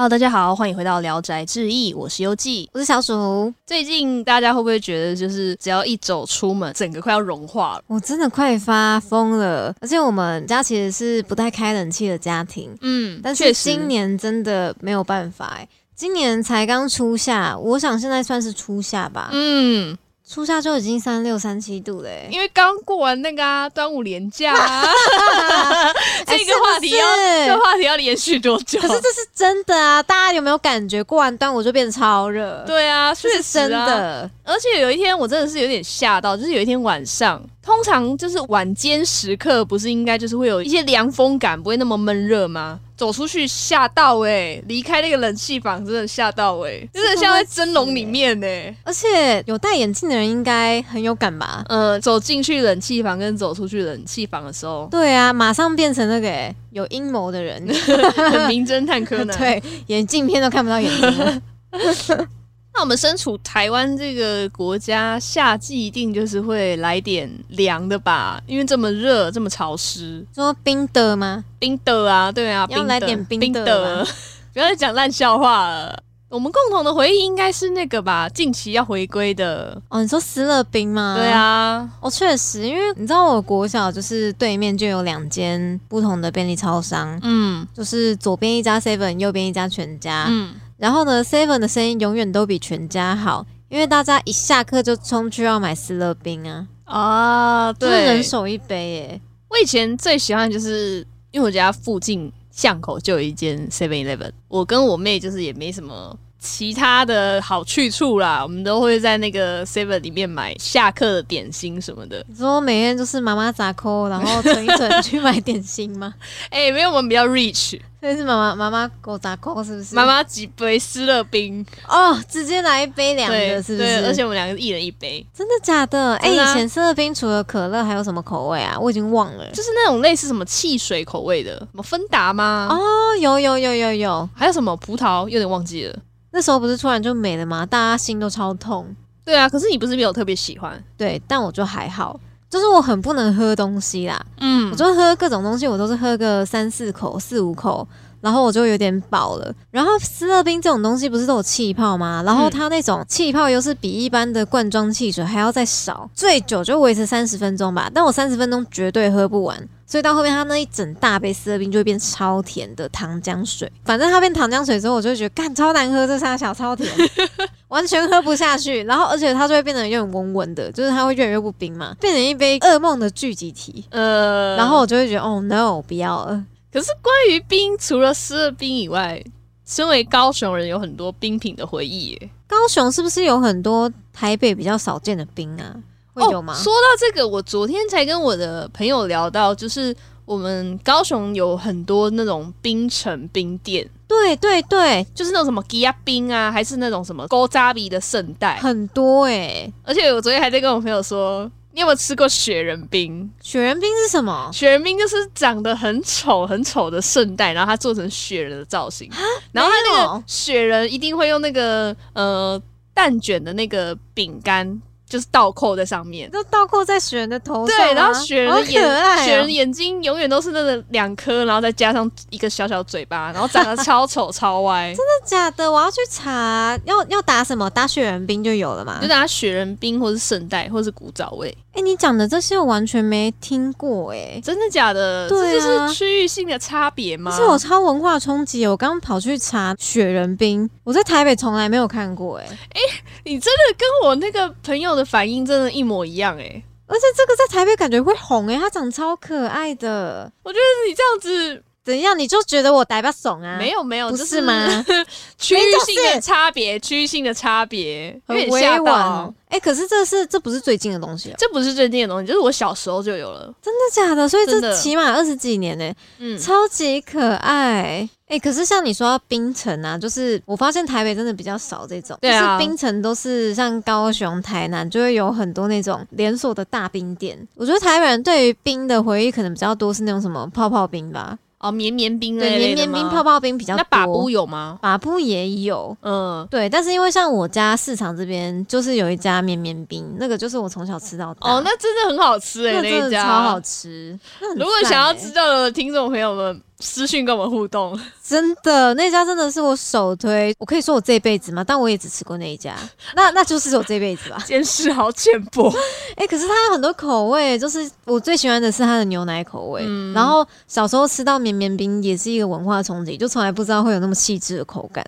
Hello，大家好，欢迎回到《聊斋志异》，我是优记，我是小鼠。最近大家会不会觉得，就是只要一走出门，整个快要融化了？我真的快发疯了，而且我们家其实是不太开冷气的家庭，嗯，但是今年真的没有办法哎，今年才刚初夏，我想现在算是初夏吧，嗯。初夏就已经三六三七度嘞，因为刚过完那个啊端午连假，这个话题要这个话题要连续多久？可是这是真的啊！大家有没有感觉过完端午就变超热？对啊，是真的。而且有一天我真的是有点吓到，就是有一天晚上，通常就是晚间时刻，不是应该就是会有一些凉风感，不会那么闷热吗？走出去吓到哎，离开那个冷气房真的吓到哎，真的像在蒸笼里面呢。而且有戴眼镜的人应该很有感吧？嗯，走进去冷气房跟走出去冷气房的时候，对啊，马上变成那个有阴谋的人，名侦探柯南，对，眼镜片都看不到眼睛。那我们身处台湾这个国家，夏季一定就是会来点凉的吧？因为这么热，这么潮湿。说冰的吗？冰的啊，对啊，要来点冰的。不要再讲烂笑话了。我们共同的回忆应该是那个吧？近期要回归的哦。你说斯乐冰吗？对啊。哦，确实，因为你知道，我国小就是对面就有两间不同的便利超商。嗯。就是左边一家 Seven，右边一家全家。嗯。然后呢，Seven 的生意永远都比全家好，因为大家一下课就冲去要买斯乐冰啊！啊，对，人手一杯耶。我以前最喜欢就是因为我家附近巷口就有一间 Seven Eleven，我跟我妹就是也没什么。其他的好去处啦，我们都会在那个 Seven 里面买下课的点心什么的。你说每天就是妈妈砸扣，然后存一存去买点心吗？哎，没有，我们比较 rich，所以是妈妈妈妈给我砸扣，是不是？妈妈几杯湿乐冰哦，直接来一杯凉的，是不是？而且我们两个一人一杯，真的假的？哎，以前湿乐冰除了可乐还有什么口味啊？我已经忘了，就是那种类似什么汽水口味的，什么芬达吗？哦，有有有有有，还有什么葡萄？有点忘记了。那时候不是突然就没了吗？大家心都超痛。对啊，可是你不是没有特别喜欢？对，但我就还好，就是我很不能喝东西啦。嗯，我就喝各种东西，我都是喝个三四口、四五口。然后我就有点饱了。然后斯乐冰这种东西不是都有气泡吗？然后它那种气泡又是比一般的罐装汽水还要再少，最久就维持三十分钟吧。但我三十分钟绝对喝不完，所以到后面它那一整大杯斯乐冰就会变超甜的糖浆水。反正它变糖浆水之后，我就觉得干超难喝，这三小超甜，完全喝不下去。然后而且它就会变得有点温温的，就是它会越来越不冰嘛，变成一杯噩梦的聚集体。呃，然后我就会觉得哦 no，不要了。可是关于冰，除了湿了冰以外，身为高雄人，有很多冰品的回忆。耶。高雄是不是有很多台北比较少见的冰啊？会有吗？说到这个，我昨天才跟我的朋友聊到，就是我们高雄有很多那种冰城冰店。对对对，就是那种什么吉亚冰啊，还是那种什么高扎比的圣代，很多哎。而且我昨天还在跟我朋友说。你有没有吃过雪人冰？雪人冰是什么？雪人冰就是长得很丑、很丑的圣代，然后它做成雪人的造型。然后它那个雪人一定会用那个呃蛋卷的那个饼干。就是倒扣在上面，就倒扣在雪人的头上。对，然后雪人的眼，雪人眼睛永远都是那个两颗，然后再加上一个小小嘴巴，然后长得超丑超歪。真的假的？我要去查，要要打什么？打雪人冰就有了嘛？就打雪人冰，或是圣代，或是古早味。哎，你讲的这些我完全没听过，哎，真的假的？这就是区域性的差别吗？是我超文化冲击，我刚刚跑去查雪人冰，我在台北从来没有看过，哎，哎，你真的跟我那个朋友的反应真的一模一样，哎，而且这个在台北感觉会红，哎，它长超可爱的，我觉得你这样子。怎样？你就觉得我呆巴怂啊？没有没有，不是吗？区域性的差别，区域性的差别，很委婉。哎，可是这是这不是最近的东西，这不是最近的东西，就是我小时候就有了。真的假的？所以这起码二十几年呢，嗯，超级可爱。哎，可是像你说冰城啊，就是我发现台北真的比较少这种，就是冰城都是像高雄、台南就会有很多那种连锁的大冰店。我觉得台北人对于冰的回忆可能比较多是那种什么泡泡冰吧。哦，绵绵冰对，绵绵冰、泡泡冰比较多。那把布有吗？把布也有，嗯，对。但是因为像我家市场这边就是有一家绵绵冰，那个就是我从小吃到大。哦，那真的很好吃哎，那一家超好吃。如果想要知道的听众朋友们。私讯跟我们互动，真的那家真的是我首推，我可以说我这辈子吗？但我也只吃过那一家，那那就是我这辈子吧。见识好浅薄，哎，可是它有很多口味，就是我最喜欢的是它的牛奶口味。然后小时候吃到绵绵冰也是一个文化冲击，就从来不知道会有那么细致的口感。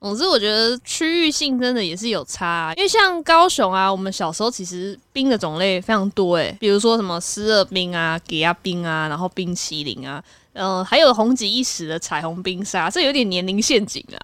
总之，我觉得区域性真的也是有差，因为像高雄啊，我们小时候其实冰的种类非常多，哎，比如说什么湿热冰啊、给压冰啊，然后冰淇淋啊。嗯，还有红极一时的彩虹冰沙，这有点年龄陷阱啊！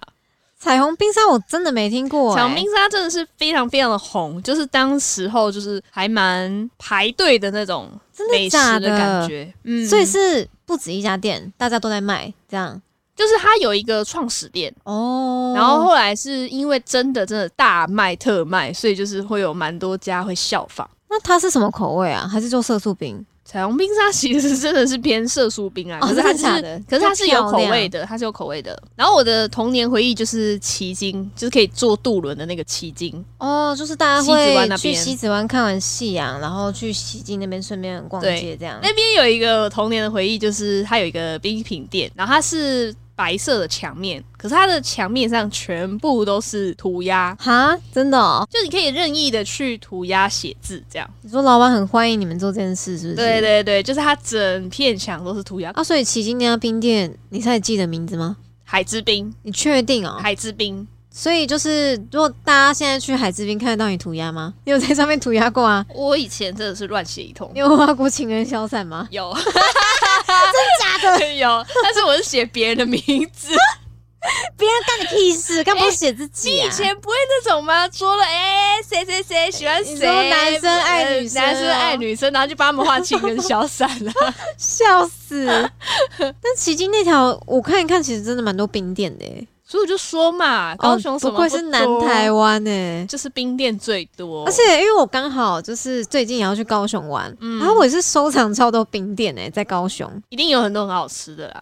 彩虹冰沙我真的没听过，彩虹冰沙真的是非常非常的红，就是当时候就是还蛮排队的那种美食的感觉。嗯，所以是不止一家店，大家都在卖，这样就是它有一个创始店哦，然后后来是因为真的真的大卖特卖，所以就是会有蛮多家会效仿。那它是什么口味啊？还是做色素冰？彩虹冰沙其实真的是偏色素冰啊，可是它是，可是它是有口味的，它是有口味的。然后我的童年回忆就是奇经，就是可以坐渡轮的那个奇经哦，就是大家会去西子湾看完夕阳，然后去西京那边顺便逛街这样。那边有一个童年的回忆，就是它有一个冰品店，然后它是。白色的墙面，可是它的墙面上全部都是涂鸦哈，真的，哦，就你可以任意的去涂鸦写字这样。你说老板很欢迎你们做这件事，是不是？对对对，就是它整片墙都是涂鸦啊。所以奇经那家冰店，你才记得名字吗？海之冰，你确定哦？海之冰。所以就是，如果大家现在去海之滨看得到你涂鸦吗？你有在上面涂鸦过啊？我以前真的是乱写一通。你有画过情人消散吗？有，真假的？有，但是我是写别人的名字，别人干你屁事？干嘛写自己？你以前不会那种吗？说了，哎，谁谁谁喜欢谁？男生爱女生，男生爱女生，然后就帮他们画情人消散了，笑死！但奇经那条，我看一看，其实真的蛮多冰点的。所以我就说嘛，高雄不愧是南台湾呢，就是冰店最多。而且因为我刚好就是最近也要去高雄玩，然后我也是收藏超多冰店呢，在高雄一定有很多很好吃的啦。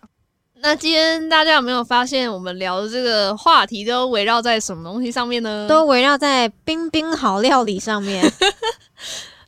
那今天大家有没有发现，我们聊的这个话题都围绕在什么东西上面呢？都围绕在冰冰好料理上面。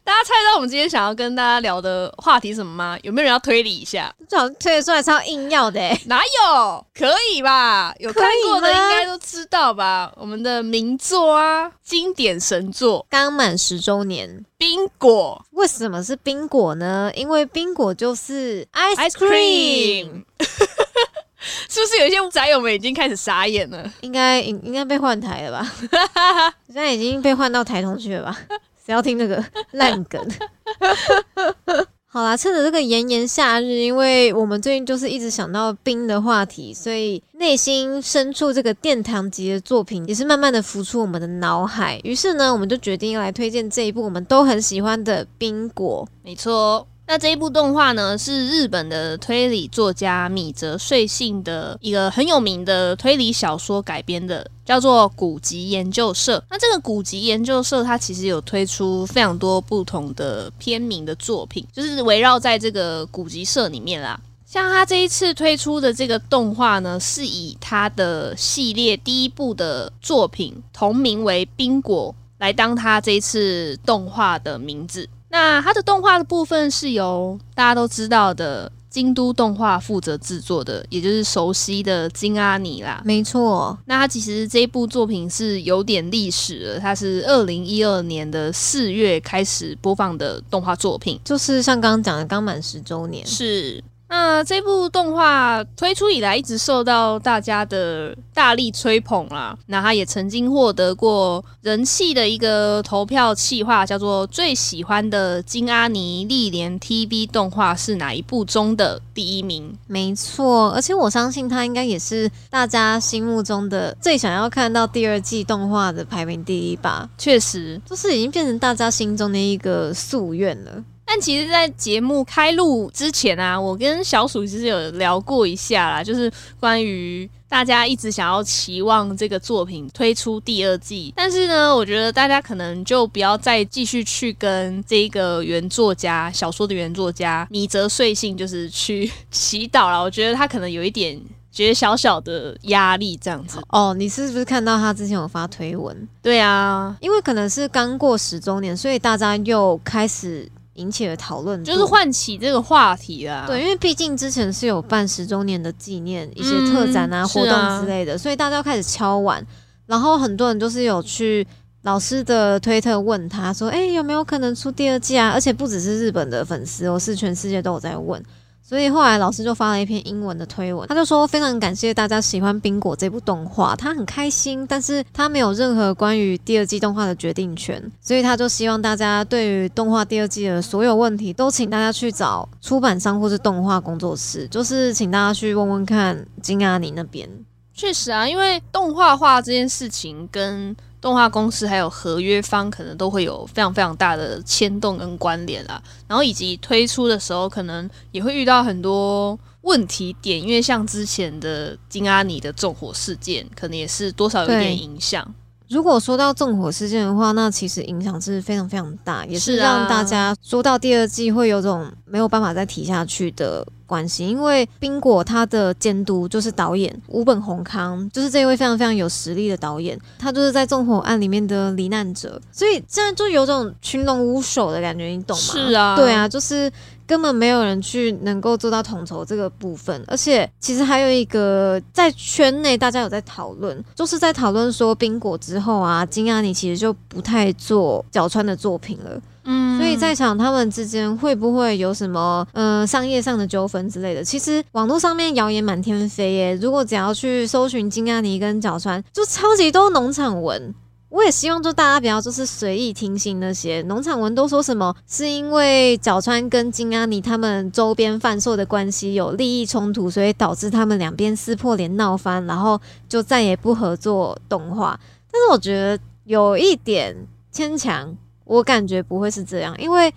大家猜到我们今天想要跟大家聊的话题什么吗？有没有人要推理一下？这好推理出来超硬要的，哪有？可以吧？有看过的应该都知道吧？我们的名作啊，经典神作，刚满十周年，冰果。为什么是冰果呢？因为冰果就是 ice cream。是不是有一些宅友们已经开始傻眼了？应该应应该被换台了吧？现在已经被换到台通去了吧？不要听那个 烂梗。好啦，趁着这个炎炎夏日，因为我们最近就是一直想到冰的话题，所以内心深处这个殿堂级的作品也是慢慢的浮出我们的脑海。于是呢，我们就决定要来推荐这一部我们都很喜欢的《冰果》。没错。那这一部动画呢，是日本的推理作家米泽穗信的一个很有名的推理小说改编的，叫做《古籍研究社》。那这个古籍研究社，它其实有推出非常多不同的片名的作品，就是围绕在这个古籍社里面啦。像他这一次推出的这个动画呢，是以他的系列第一部的作品同名为《冰果》来当他这一次动画的名字。那它的动画的部分是由大家都知道的京都动画负责制作的，也就是熟悉的金阿尼啦。没错，那它其实这一部作品是有点历史了，它是二零一二年的四月开始播放的动画作品，就是像刚刚讲的刚满十周年。是。那这部动画推出以来，一直受到大家的大力吹捧啦。那它也曾经获得过人气的一个投票企划，叫做“最喜欢的金阿尼历年 TV 动画是哪一部”中的第一名。没错，而且我相信它应该也是大家心目中的最想要看到第二季动画的排名第一吧。确实，就是已经变成大家心中的一个夙愿了。但其实，在节目开录之前啊，我跟小鼠其实有聊过一下啦，就是关于大家一直想要期望这个作品推出第二季，但是呢，我觉得大家可能就不要再继续去跟这个原作家小说的原作家米泽穗信就是去祈祷了。我觉得他可能有一点觉得小小的压力这样子。哦，你是不是看到他之前有发推文？对啊，因为可能是刚过十周年，所以大家又开始。引起了讨论，就是唤起这个话题啊。对，因为毕竟之前是有办十周年的纪念一些特展啊、活动之类的，所以大家开始敲碗，然后很多人就是有去老师的推特问他说：“哎，有没有可能出第二季啊？”而且不只是日本的粉丝，哦，是全世界都有在问。所以后来老师就发了一篇英文的推文，他就说非常感谢大家喜欢《冰果》这部动画，他很开心，但是他没有任何关于第二季动画的决定权，所以他就希望大家对于动画第二季的所有问题，都请大家去找出版商或是动画工作室，就是请大家去问问看金阿尼那边。确实啊，因为动画化这件事情跟动画公司还有合约方可能都会有非常非常大的牵动跟关联啦，然后以及推出的时候可能也会遇到很多问题点，因为像之前的金阿尼的纵火事件，可能也是多少有点影响。如果说到纵火事件的话，那其实影响是非常非常大，也是让大家说到第二季会有种没有办法再提下去的关系。因为冰果他的监督就是导演吴本宏康，就是这一位非常非常有实力的导演，他就是在纵火案里面的罹难者，所以现在就有种群龙无首的感觉，你懂吗？是啊，对啊，就是。根本没有人去能够做到统筹这个部分，而且其实还有一个在圈内大家有在讨论，就是在讨论说冰果之后啊，金阿尼其实就不太做角川的作品了，嗯，所以在想他们之间会不会有什么呃商业上的纠纷之类的？其实网络上面谣言满天飞耶，如果只要去搜寻金阿尼跟角川，就超级多农场文。我也希望就大家不要就是随意听信那些农场文都说什么，是因为角川跟金阿尼他们周边贩售的关系有利益冲突，所以导致他们两边撕破脸闹翻，然后就再也不合作动画。但是我觉得有一点牵强，我感觉不会是这样，因为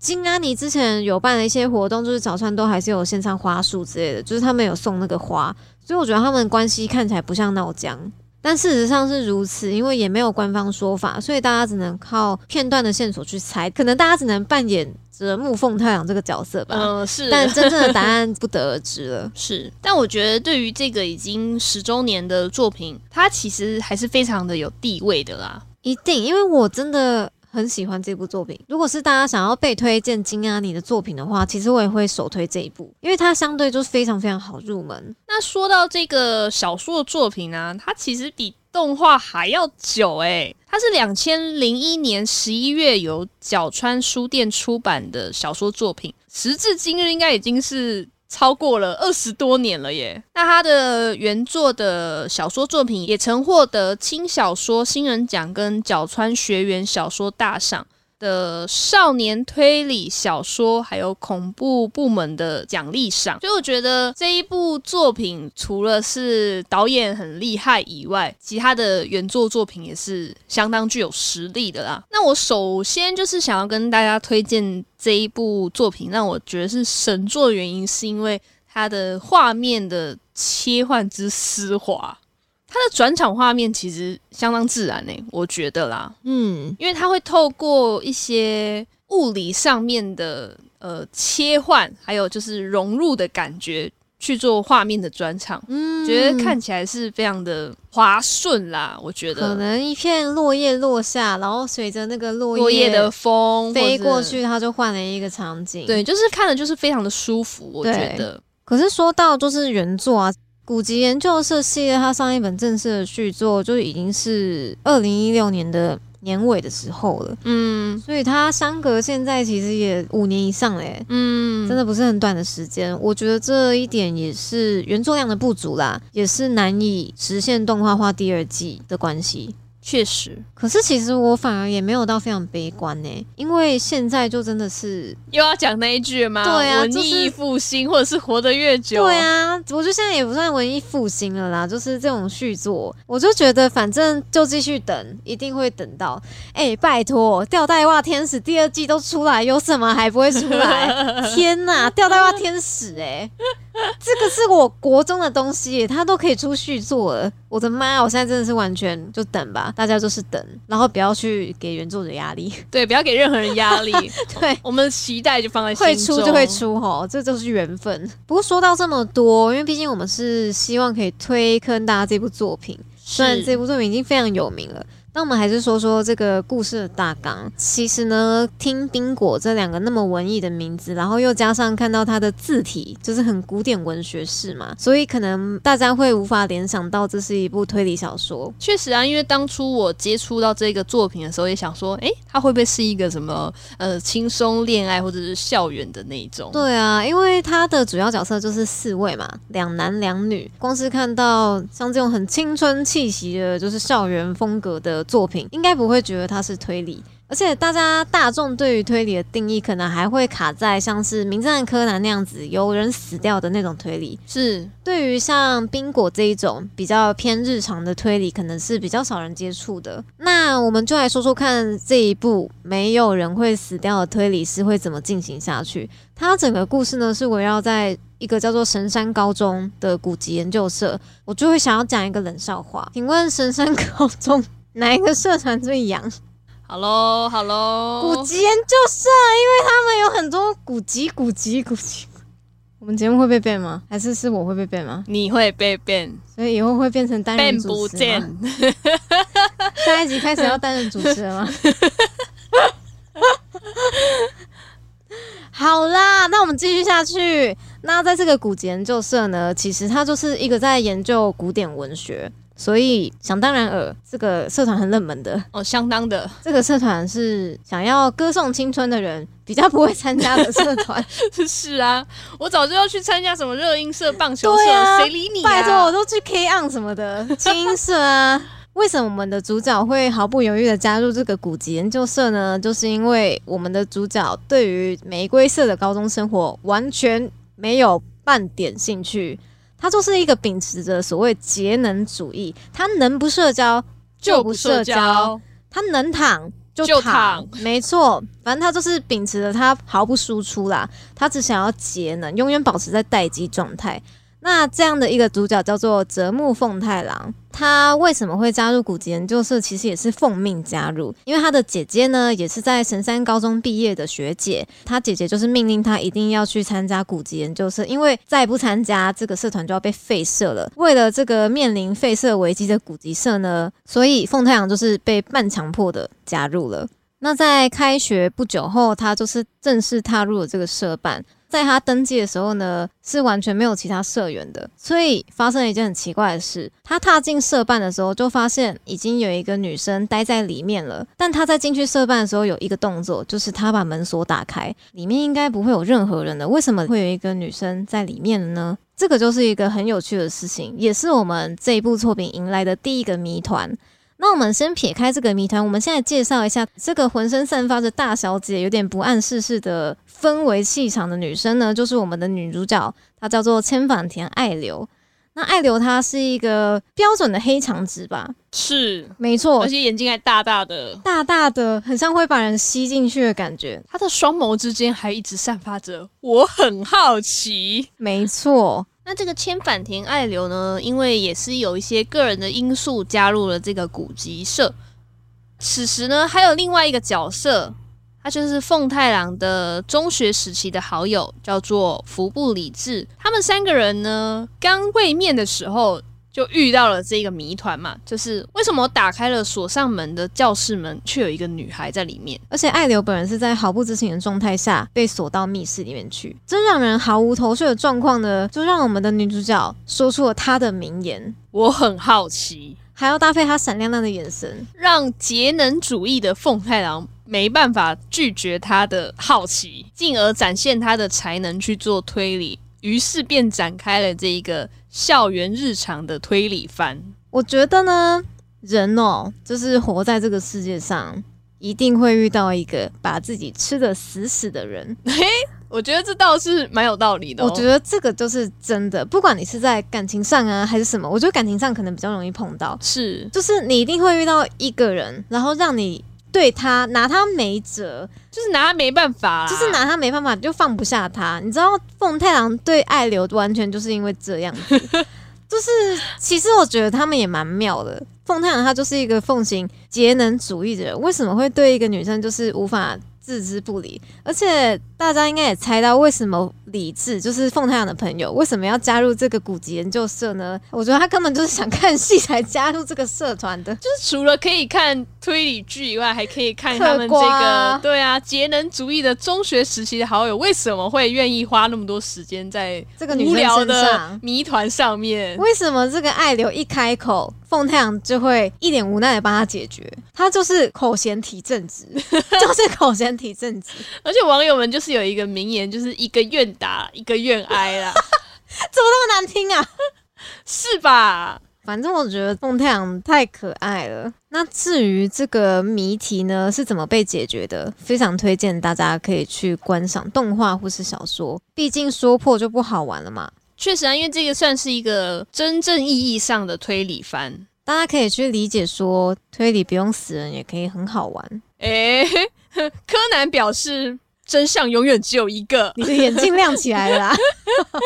金阿尼之前有办了一些活动，就是角川都还是有线上花束之类的，就是他们有送那个花，所以我觉得他们关系看起来不像闹僵。但事实上是如此，因为也没有官方说法，所以大家只能靠片段的线索去猜。可能大家只能扮演着木凤太阳这个角色吧。嗯，是。但 真正的答案不得而知了。是。但我觉得对于这个已经十周年的作品，它其实还是非常的有地位的啦。一定，因为我真的。很喜欢这部作品。如果是大家想要被推荐金阿尼的作品的话，其实我也会首推这一部，因为它相对就是非常非常好入门。那说到这个小说的作品呢，它其实比动画还要久诶，它是两千零一年十一月由角川书店出版的小说作品，时至今日应该已经是。超过了二十多年了耶！那他的原作的小说作品也曾获得轻小说新人奖跟角川学园小说大赏。的少年推理小说，还有恐怖部门的奖励上，所以我觉得这一部作品除了是导演很厉害以外，其他的原作作品也是相当具有实力的啦。那我首先就是想要跟大家推荐这一部作品，让我觉得是神作的原因，是因为它的画面的切换之丝滑。它的转场画面其实相当自然呢，我觉得啦，嗯，因为它会透过一些物理上面的呃切换，还有就是融入的感觉去做画面的转场，嗯，觉得看起来是非常的滑顺啦。我觉得可能一片落叶落下，然后随着那个落落叶的风飞过去，它就换了一个场景，对，就是看的就是非常的舒服。我觉得，可是说到就是原作啊。古籍研究社系列，它上一本正式的续作就已经是二零一六年的年尾的时候了。嗯，所以它相隔现在其实也五年以上嘞。嗯，真的不是很短的时间。我觉得这一点也是原作量的不足啦，也是难以实现动画化第二季的关系。确实，可是其实我反而也没有到非常悲观呢，因为现在就真的是又要讲那一句吗？对啊，文艺复兴或者是活得越久。对啊，我觉得现在也不算文艺复兴了啦，就是这种续作，我就觉得反正就继续等，一定会等到。哎，拜托，吊带袜天使第二季都出来，有什么还不会出来？天哪，吊带袜天使哎！这个是我国中的东西，他都可以出续作了。我的妈！我现在真的是完全就等吧，大家就是等，然后不要去给原作者压力，对，不要给任何人压力。对，我们的期待就放在会出就会出吼，这就是缘分。不过说到这么多，因为毕竟我们是希望可以推坑大家这部作品，虽然这部作品已经非常有名了。那我们还是说说这个故事的大纲。其实呢，听冰果这两个那么文艺的名字，然后又加上看到它的字体，就是很古典文学式嘛，所以可能大家会无法联想到这是一部推理小说。确实啊，因为当初我接触到这个作品的时候，也想说，诶，它会不会是一个什么呃轻松恋爱或者是校园的那种？对啊，因为它的主要角色就是四位嘛，两男两女。光是看到像这种很青春气息的，就是校园风格的。作品应该不会觉得它是推理，而且大家大众对于推理的定义可能还会卡在像是《名侦探柯南》那样子有人死掉的那种推理。是对于像冰果这一种比较偏日常的推理，可能是比较少人接触的。那我们就来说说看这一部没有人会死掉的推理是会怎么进行下去。它整个故事呢是围绕在一个叫做神山高中的古籍研究社。我就会想要讲一个冷笑话，请问神山高中？哪一个社团最洋？好喽，好喽，古籍研究社，因为他们有很多古籍，古籍，古籍。我们节目会被变吗？还是是我会被变吗？你会被变，所以以后会变成单人主持吗？下一集开始要担任主持了吗？好啦，那我们继续下去。那在这个古籍研究社呢，其实它就是一个在研究古典文学。所以想当然尔，这个社团很冷门的哦，相当的。这个社团是想要歌颂青春的人比较不会参加的社团。是啊，我早就要去参加什么热音社、棒球社，谁理你？啊拜托，我都去 K on 什么的 青社啊。为什么我们的主角会毫不犹豫的加入这个古籍研究社呢？就是因为我们的主角对于玫瑰色的高中生活完全没有半点兴趣。他就是一个秉持着所谓节能主义，他能不社交就不社交，他能躺就躺，没错，反正他就是秉持着他毫不输出啦，他只想要节能，永远保持在待机状态。那这样的一个主角叫做泽木凤太郎，他为什么会加入古籍研究社？其实也是奉命加入，因为他的姐姐呢，也是在神山高中毕业的学姐，他姐姐就是命令他一定要去参加古籍研究社，因为再不参加，这个社团就要被废社了。为了这个面临废社危机的古籍社呢，所以凤太阳就是被半强迫的加入了。那在开学不久后，他就是正式踏入了这个社办。在他登记的时候呢，是完全没有其他社员的，所以发生了一件很奇怪的事。他踏进社办的时候，就发现已经有一个女生待在里面了。但他在进去社办的时候，有一个动作，就是他把门锁打开，里面应该不会有任何人的。为什么会有一个女生在里面呢？这个就是一个很有趣的事情，也是我们这一部作品迎来的第一个谜团。那我们先撇开这个谜团，我们现在介绍一下这个浑身散发着大小姐有点不谙世事的氛围气场的女生呢，就是我们的女主角，她叫做千反田爱流。那爱流她是一个标准的黑长直吧？是，没错，而且眼睛还大大的，大大的，很像会把人吸进去的感觉。她的双眸之间还一直散发着我很好奇。没错。那这个千反田爱流呢？因为也是有一些个人的因素加入了这个古籍社。此时呢，还有另外一个角色，他就是凤太郎的中学时期的好友，叫做服部理智。他们三个人呢，刚会面的时候。就遇到了这个谜团嘛，就是为什么打开了锁上门的教室门，却有一个女孩在里面？而且爱流本人是在毫不知情的状态下被锁到密室里面去，这让人毫无头绪的状况呢，就让我们的女主角说出了她的名言：“我很好奇。”还要搭配她闪亮亮的眼神，让节能主义的凤太郎没办法拒绝她的好奇，进而展现她的才能去做推理。于是便展开了这一个校园日常的推理番。我觉得呢，人哦，就是活在这个世界上，一定会遇到一个把自己吃的死死的人。嘿，我觉得这倒是蛮有道理的。我觉得这个就是真的，不管你是在感情上啊，还是什么，我觉得感情上可能比较容易碰到。是，就是你一定会遇到一个人，然后让你对他拿他没辙，就是拿他没办法，就是拿他没办法，就放不下他。你知道凤太郎对爱流完全就是因为这样子，就是其实我觉得他们也蛮妙的。凤太郎他就是一个奉行节能主义的人，为什么会对一个女生就是无法？置之不理，而且大家应该也猜到为什么李智 就是凤太阳的朋友为什么要加入这个古籍研究社呢？我觉得他根本就是想看戏才加入这个社团的，就是除了可以看推理剧以外，还可以看他们这个对啊节能主义的中学时期的好友为什么会愿意花那么多时间在这个无聊的谜团上面？为什么这个爱流一开口？凤太阳就会一脸无奈的帮他解决，他就是口嫌体正直，就是口嫌体正直。而且网友们就是有一个名言，就是一个愿打，一个愿挨啦，怎么那么难听啊？是吧？反正我觉得梦太阳太可爱了。那至于这个谜题呢，是怎么被解决的？非常推荐大家可以去观赏动画或是小说，毕竟说破就不好玩了嘛。确实啊，因为这个算是一个真正意义上的推理番，大家可以去理解说，推理不用死人也可以很好玩。哎，柯南表示真相永远只有一个，你的眼睛亮起来了。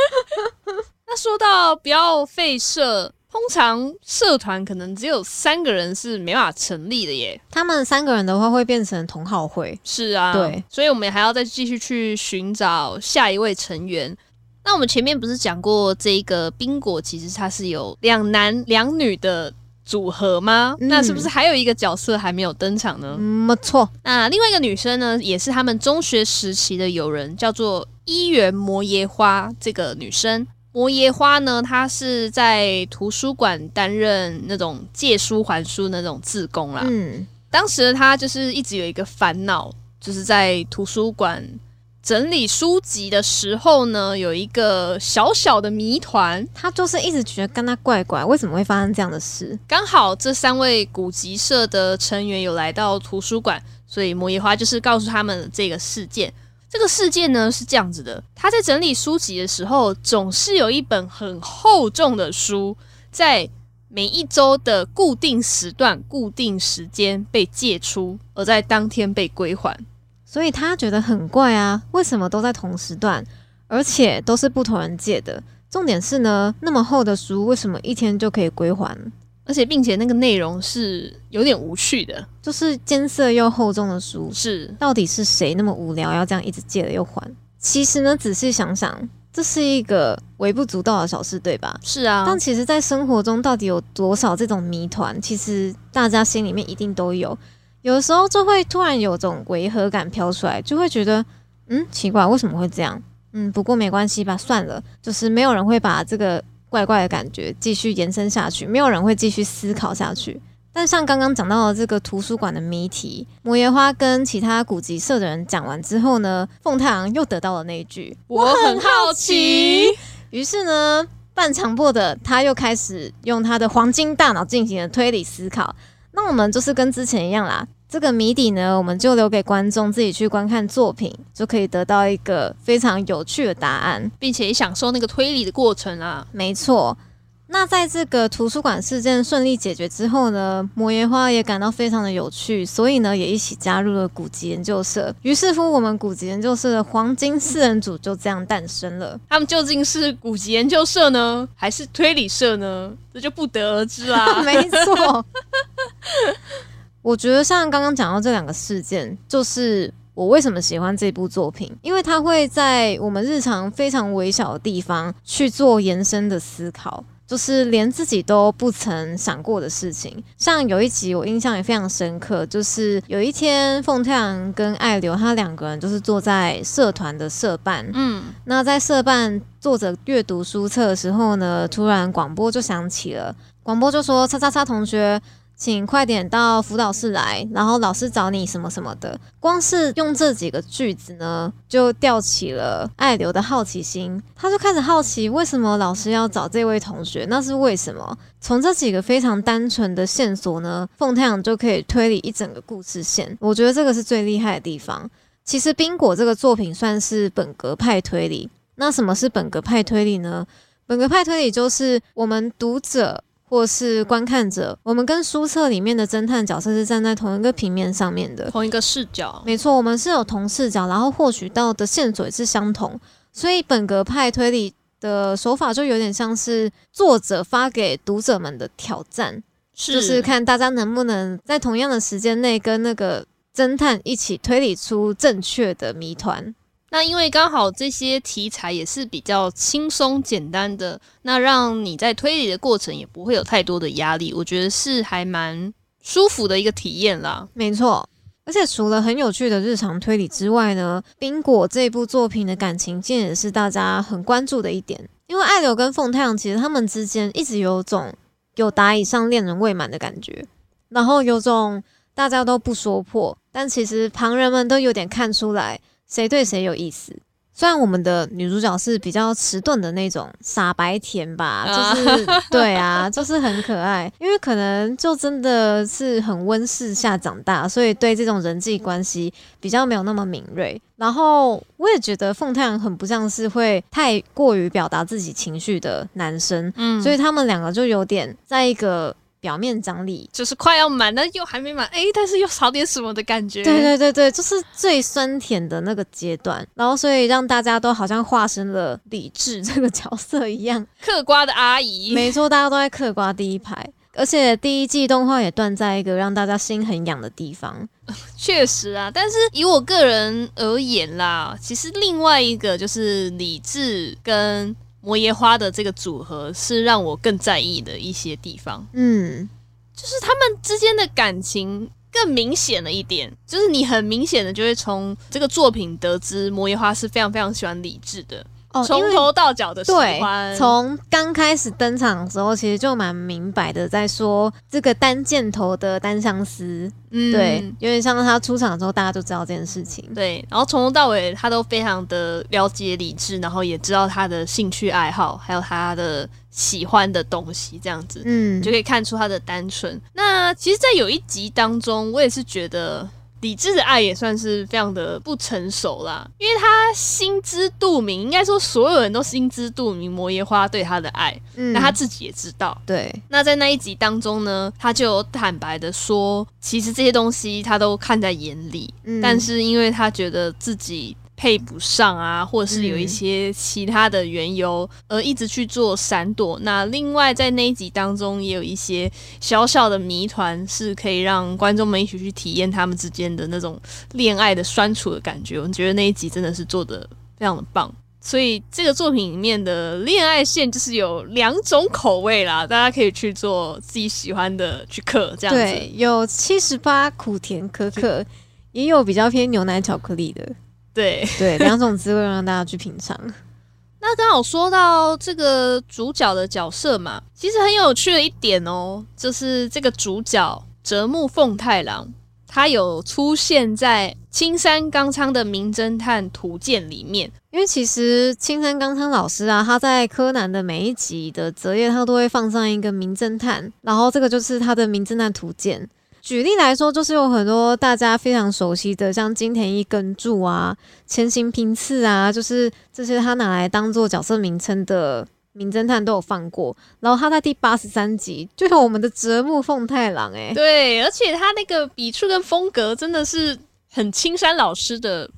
那说到不要废社，通常社团可能只有三个人是没办法成立的耶。他们三个人的话会变成同好会，是啊，对，所以我们还要再继续去寻找下一位成员。那我们前面不是讲过，这个冰果其实它是有两男两女的组合吗？那是不是还有一个角色还没有登场呢？没错。那另外一个女生呢，也是他们中学时期的友人，叫做一原摩耶花。这个女生摩耶花呢，她是在图书馆担任那种借书还书那种自工啦。嗯，当时她就是一直有一个烦恼，就是在图书馆。整理书籍的时候呢，有一个小小的谜团，他就是一直觉得跟他怪怪，为什么会发生这样的事？刚好这三位古籍社的成员有来到图书馆，所以摩耶花就是告诉他们这个事件。这个事件呢是这样子的：他在整理书籍的时候，总是有一本很厚重的书，在每一周的固定时段、固定时间被借出，而在当天被归还。所以他觉得很怪啊，为什么都在同时段，而且都是不同人借的？重点是呢，那么厚的书，为什么一天就可以归还？而且并且那个内容是有点无趣的，就是艰涩又厚重的书，是到底是谁那么无聊要这样一直借了又还？其实呢，仔细想想，这是一个微不足道的小事，对吧？是啊，但其实，在生活中到底有多少这种谜团？其实大家心里面一定都有。有的时候就会突然有种违和感飘出来，就会觉得，嗯，奇怪，为什么会这样？嗯，不过没关系吧，算了，就是没有人会把这个怪怪的感觉继续延伸下去，没有人会继续思考下去。但像刚刚讲到的这个图书馆的谜题，摩耶花跟其他古籍社的人讲完之后呢，凤太郎又得到了那一句“我很好奇”，于是呢，半强迫的他又开始用他的黄金大脑进行了推理思考。那我们就是跟之前一样啦。这个谜底呢，我们就留给观众自己去观看作品，就可以得到一个非常有趣的答案，并且享受那个推理的过程啊。没错。那在这个图书馆事件顺利解决之后呢，摩耶花也感到非常的有趣，所以呢，也一起加入了古籍研究社。于是乎，我们古籍研究社的黄金四人组就这样诞生了。他们究竟是古籍研究社呢，还是推理社呢？这就不得而知啦。没错。我觉得像刚刚讲到这两个事件，就是我为什么喜欢这部作品，因为它会在我们日常非常微小的地方去做延伸的思考，就是连自己都不曾想过的事情。像有一集我印象也非常深刻，就是有一天凤太阳跟爱流他两个人就是坐在社团的社办，嗯，那在社办坐着阅读书册的时候呢，突然广播就响起了，广播就说：“叉叉叉同学。”请快点到辅导室来，然后老师找你什么什么的。光是用这几个句子呢，就吊起了爱流的好奇心。他就开始好奇，为什么老师要找这位同学？那是为什么？从这几个非常单纯的线索呢，凤太阳就可以推理一整个故事线。我觉得这个是最厉害的地方。其实冰果这个作品算是本格派推理。那什么是本格派推理呢？本格派推理就是我们读者。或是观看者，我们跟书册里面的侦探角色是站在同一个平面上面的，同一个视角。没错，我们是有同视角，然后获取到的线索也是相同，所以本格派推理的手法就有点像是作者发给读者们的挑战，就是看大家能不能在同样的时间内跟那个侦探一起推理出正确的谜团。那因为刚好这些题材也是比较轻松简单的，那让你在推理的过程也不会有太多的压力，我觉得是还蛮舒服的一个体验啦。没错，而且除了很有趣的日常推理之外呢，《冰果》这部作品的感情线也是大家很关注的一点。因为爱流跟凤太阳其实他们之间一直有种有达以上恋人未满的感觉，然后有种大家都不说破，但其实旁人们都有点看出来。谁对谁有意思？虽然我们的女主角是比较迟钝的那种傻白甜吧，就是对啊，就是很可爱。因为可能就真的是很温室下长大，所以对这种人际关系比较没有那么敏锐。然后我也觉得凤太阳很不像是会太过于表达自己情绪的男生，嗯，所以他们两个就有点在一个。表面张力就是快要满，但又还没满，哎，但是又少点什么的感觉。对对对对，就是最酸甜的那个阶段，然后所以让大家都好像化身了理智这个角色一样，嗑瓜的阿姨。没错，大家都在嗑瓜第一排，而且第一季动画也断在一个让大家心很痒的地方。确实啊，但是以我个人而言啦，其实另外一个就是理智跟。摩耶花的这个组合是让我更在意的一些地方，嗯，就是他们之间的感情更明显了一点，就是你很明显的就会从这个作品得知摩耶花是非常非常喜欢理智的。从头到脚的喜欢，从刚开始登场的时候，其实就蛮明白的，在说这个单箭头的单相思，嗯，对，有点像他出场之后，大家就知道这件事情。对，然后从头到尾，他都非常的了解理智，然后也知道他的兴趣爱好，还有他的喜欢的东西，这样子，嗯，就可以看出他的单纯。那其实，在有一集当中，我也是觉得。理智的爱也算是非常的不成熟啦，因为他心知肚明，应该说所有人都心知肚明摩耶花对他的爱，那他自己也知道。对，那在那一集当中呢，他就坦白的说，其实这些东西他都看在眼里，但是因为他觉得自己。配不上啊，或者是有一些其他的缘由，而一直去做闪躲。那另外在那一集当中，也有一些小小的谜团，是可以让观众们一起去体验他们之间的那种恋爱的酸楚的感觉。我觉得那一集真的是做的非常的棒。所以这个作品里面的恋爱线就是有两种口味啦，大家可以去做自己喜欢的去嗑这样子。对，有七十八苦甜可可，也有比较偏牛奶巧克力的。对 对，两种滋味让大家去品尝。那刚好说到这个主角的角色嘛，其实很有趣的一点哦，就是这个主角折木凤太郎，他有出现在青山刚昌的《名侦探图鉴》里面。因为其实青山刚昌老师啊，他在柯南的每一集的折页，他都会放上一个名侦探，然后这个就是他的《名侦探图鉴》。举例来说，就是有很多大家非常熟悉的，像金田一根柱啊、千行平次啊，就是这些他拿来当做角色名称的名侦探都有放过。然后他在第八十三集就有我们的折木奉太郎，哎，对，而且他那个笔触跟风格真的是很青山老师的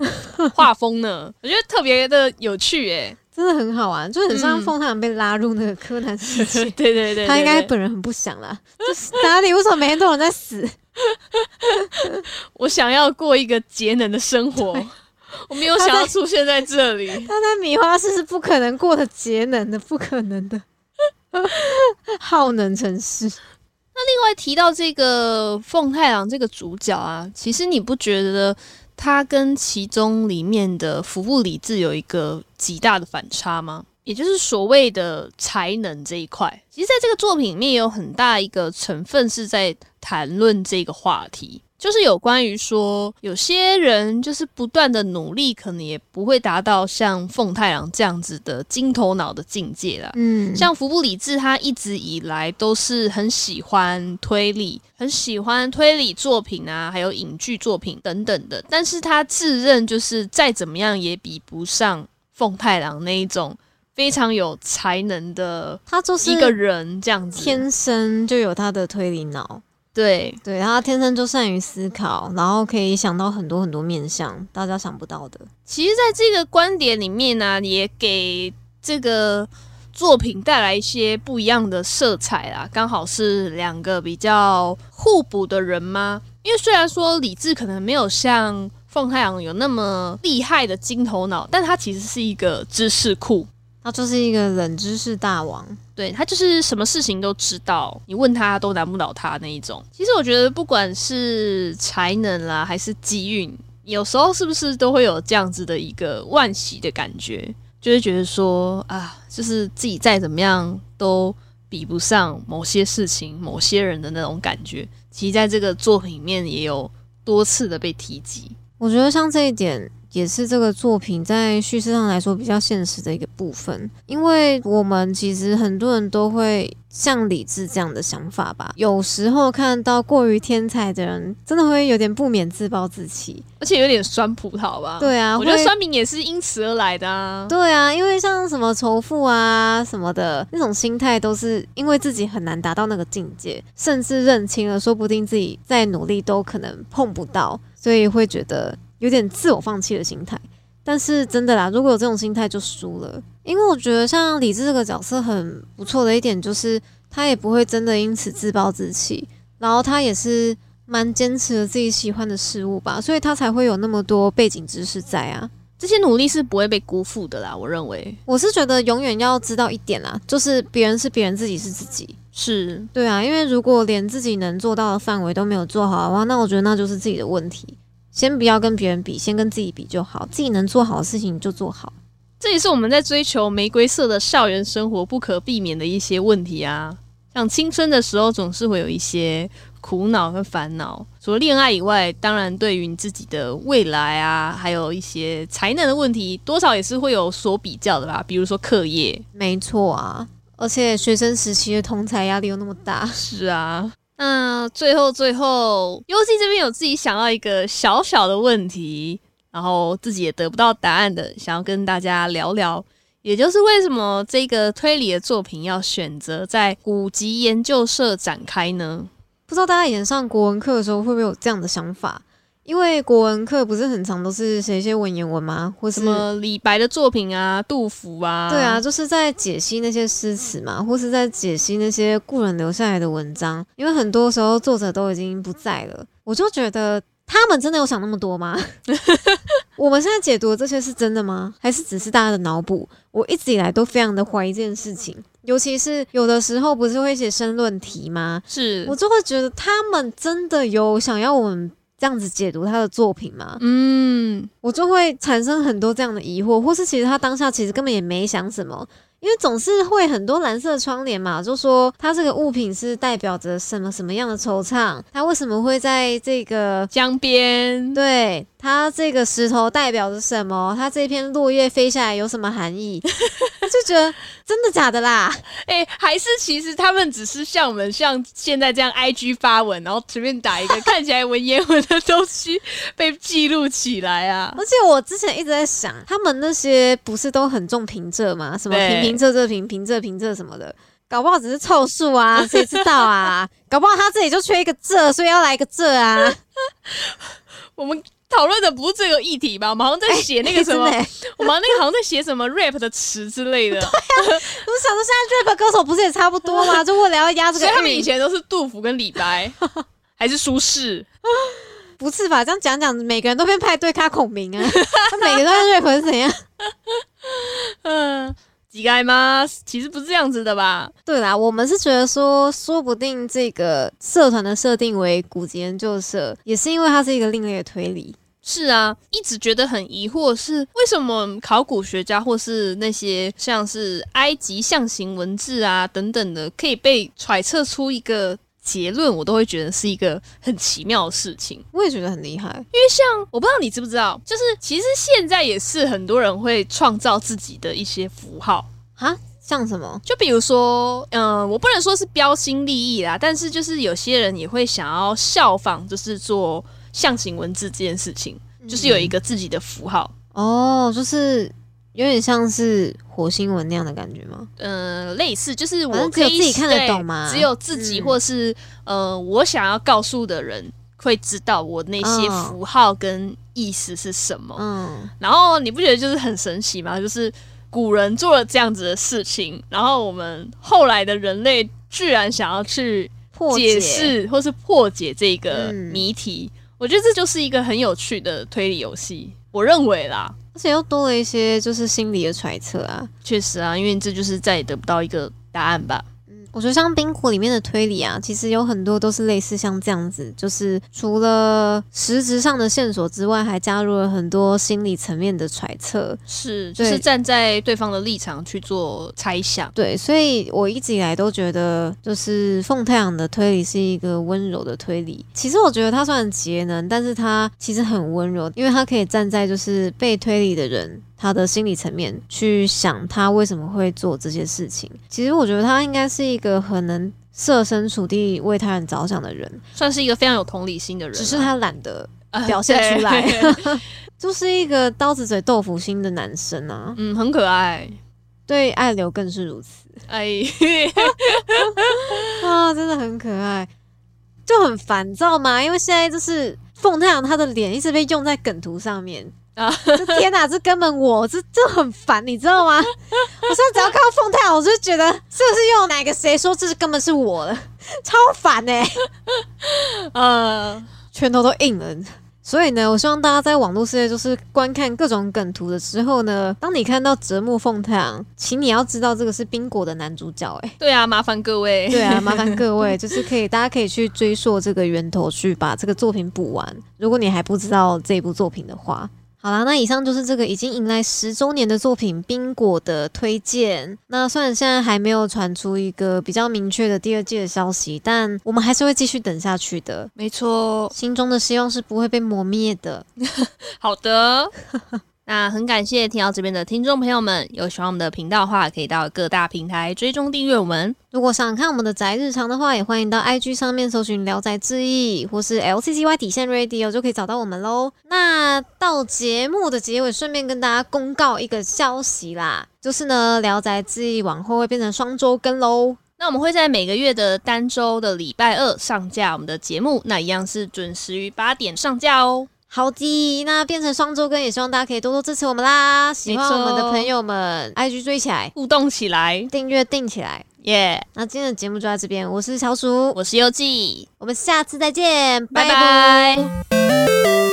画风呢，我觉得特别的有趣，哎。真的很好玩，就很像凤太郎被拉入那个柯南世界。对对对，他应该本人很不想啦。就是哪里？为什么每天都有人在死？我想要过一个节能的生活，我没有想要出现在这里。他在米花市是不可能过的节能的，不可能的，耗能城市。那另外提到这个凤太郎这个主角啊，其实你不觉得？他跟其中里面的服务理智有一个极大的反差吗？也就是所谓的才能这一块，其实在这个作品里面有很大一个成分是在谈论这个话题。就是有关于说，有些人就是不断的努力，可能也不会达到像凤太郎这样子的金头脑的境界啦。嗯，像服部理治，他一直以来都是很喜欢推理，很喜欢推理作品啊，还有影剧作品等等的。但是他自认就是再怎么样也比不上凤太郎那一种。非常有才能的，他就是一个人这样子，天生就有他的推理脑。对对，他天生就善于思考，然后可以想到很多很多面向，大家想不到的。其实，在这个观点里面呢，也给这个作品带来一些不一样的色彩啦。刚好是两个比较互补的人吗？因为虽然说李智可能没有像凤太阳有那么厉害的金头脑，但他其实是一个知识库。他就是一个冷知识大王，对他就是什么事情都知道，你问他都难不倒他那一种。其实我觉得不管是才能啦，还是机运，有时候是不是都会有这样子的一个万喜的感觉，就会觉得说啊，就是自己再怎么样都比不上某些事情、某些人的那种感觉。其实在这个作品里面也有多次的被提及。我觉得像这一点。也是这个作品在叙事上来说比较现实的一个部分，因为我们其实很多人都会像理智这样的想法吧。有时候看到过于天才的人，真的会有点不免自暴自弃，而且有点酸葡萄吧？对啊，我觉得酸民也是因此而来的啊。对啊，因为像什么仇富啊什么的那种心态，都是因为自己很难达到那个境界，甚至认清了，说不定自己再努力都可能碰不到，所以会觉得。有点自我放弃的心态，但是真的啦，如果有这种心态就输了。因为我觉得像李智这个角色很不错的一点，就是他也不会真的因此自暴自弃，然后他也是蛮坚持了自己喜欢的事物吧，所以他才会有那么多背景知识在啊。这些努力是不会被辜负的啦，我认为。我是觉得永远要知道一点啦，就是别人是别人，自己是自己。是对啊，因为如果连自己能做到的范围都没有做好的话，那我觉得那就是自己的问题。先不要跟别人比，先跟自己比就好。自己能做好的事情就做好。这也是我们在追求玫瑰色的校园生活不可避免的一些问题啊。像青春的时候，总是会有一些苦恼和烦恼。除了恋爱以外，当然对于你自己的未来啊，还有一些才能的问题，多少也是会有所比较的吧。比如说课业，没错啊。而且学生时期的同才压力又那么大，是啊。那最后，最后，U C 这边有自己想到一个小小的问题，然后自己也得不到答案的，想要跟大家聊聊，也就是为什么这个推理的作品要选择在古籍研究社展开呢？不知道大家以前上国文课的时候会不会有这样的想法？因为国文课不是很常，都是写一些文言文吗？或什么李白的作品啊，杜甫啊？对啊，就是在解析那些诗词嘛，或是在解析那些故人留下来的文章。因为很多时候作者都已经不在了，我就觉得他们真的有想那么多吗？我们现在解读的这些是真的吗？还是只是大家的脑补？我一直以来都非常的怀疑这件事情，尤其是有的时候不是会写申论题吗？是我就会觉得他们真的有想要我们。这样子解读他的作品吗？嗯，我就会产生很多这样的疑惑，或是其实他当下其实根本也没想什么。因为总是会很多蓝色窗帘嘛，就说它这个物品是代表着什么什么样的惆怅，它为什么会在这个江边？对，它这个石头代表着什么？它这片落叶飞下来有什么含义？就觉得 真的假的啦？哎，还是其实他们只是像我们像现在这样 I G 发文，然后随便打一个看起来文言文的东西被记录起来啊？而且我之前一直在想，他们那些不是都很重平仄吗？什么平平。平仄这评评测评测什么的，搞不好只是凑数啊，谁知道啊？搞不好他这里就缺一个这，所以要来一个这啊。我们讨论的不是这个议题吧？我们好像在写那个什么，我们那个好像在写什么 rap 的词之类的。对啊，我想说现在 rap 歌手不是也差不多吗？就为了要压这个，他们以前都是杜甫跟李白，还是苏轼？不是吧？这样讲讲，每个人都变派对卡孔明啊？他每个都在 rap 是怎样？嗯。几该吗？其实不是这样子的吧？对啦，我们是觉得说，说不定这个社团的设定为古籍研究社，也是因为它是一个另类的推理。是啊，一直觉得很疑惑，是为什么考古学家或是那些像是埃及象形文字啊等等的，可以被揣测出一个。结论我都会觉得是一个很奇妙的事情，我也觉得很厉害。因为像我不知道你知不知道，就是其实现在也是很多人会创造自己的一些符号啊，像什么？就比如说，嗯，我不能说是标新立异啦，但是就是有些人也会想要效仿，就是做象形文字这件事情，就是有一个自己的符号哦，就是。有点像是火星文那样的感觉吗？呃，类似，就是我可以自己看得懂吗只有自己嗯或是、呃，我想要告诉的人会知道我那些嗯符号跟意思是什么。嗯，然后你不觉得就是很神奇吗？就是古人做了这样子的事情，然后我们后来的人类居然想要去解解释或是破解这个嗯谜题，我觉得这就是一个很有趣的推理游戏。我认为啦，而且又多了一些就是心理的揣测啊。确实啊，因为这就是再也得不到一个答案吧。我觉得像冰火里面的推理啊，其实有很多都是类似像这样子，就是除了实质上的线索之外，还加入了很多心理层面的揣测。是，就是站在对方的立场去做猜想。对，所以我一直以来都觉得，就是凤太阳的推理是一个温柔的推理。其实我觉得他虽然节能，但是他其实很温柔，因为他可以站在就是被推理的人他的心理层面去想他为什么会做这些事情。其实我觉得他应该是一个很能设身处地为他人着想的人，算是一个非常有同理心的人啊，只是他懒得呃 表现出来对 就是一个刀子嘴豆腐心的男生啊。嗯，很可爱。对爱流更是如此。哎，啊，真的很可爱，就很烦躁嘛。因为现在就是凤太阳他的脸一直被用在梗图上面啊 天哪，这根本我这这很烦，你知道吗？我现在只要看到凤太阳，我就觉得是不是又有哪个谁说这是根本是我的，超烦哎、呃，拳头都硬了。所以呢，我希望大家在网络世界就是观看各种梗图的时候呢，当你看到折木凤太郎，请你要知道这个是冰果的男主角哎、对啊，麻烦各位。对啊，麻烦各位，就是可以，大家可以去追溯这个源头，去把这个作品补完。如果你还不知道这部作品的话，好啦，那以上就是这个已经迎来十周年的作品《冰果》的推荐。那虽然现在还没有传出一个比较明确的第二季的消息，但我们还是会继续等下去的。没错。心中的希望是不会被磨灭的。好的。那很感谢听到这边的听众朋友们，有喜欢我们的频道的话，可以到各大平台追踪订阅我们。如果想看我们的宅日常的话，也欢迎到 IG 上面搜寻“聊斋志异”或是 LCCY 底线 Radio 就可以找到我们喽。那到节目的结尾，顺便跟大家公告一个消息啦，就是呢，聊斋志异往后会变成双周更喽。那我们会在每个月的单周的礼拜二上架我们的节目，那一样是准时于八点上架哦。好的，那变成双周更，也希望大家可以多多支持我们啦。喜欢我们的朋友们，IG 追起来，互动起来，订阅订起来。耶、那今天的。节目就到这边，我是小鼠，我是优记，我们下次再见，拜拜拜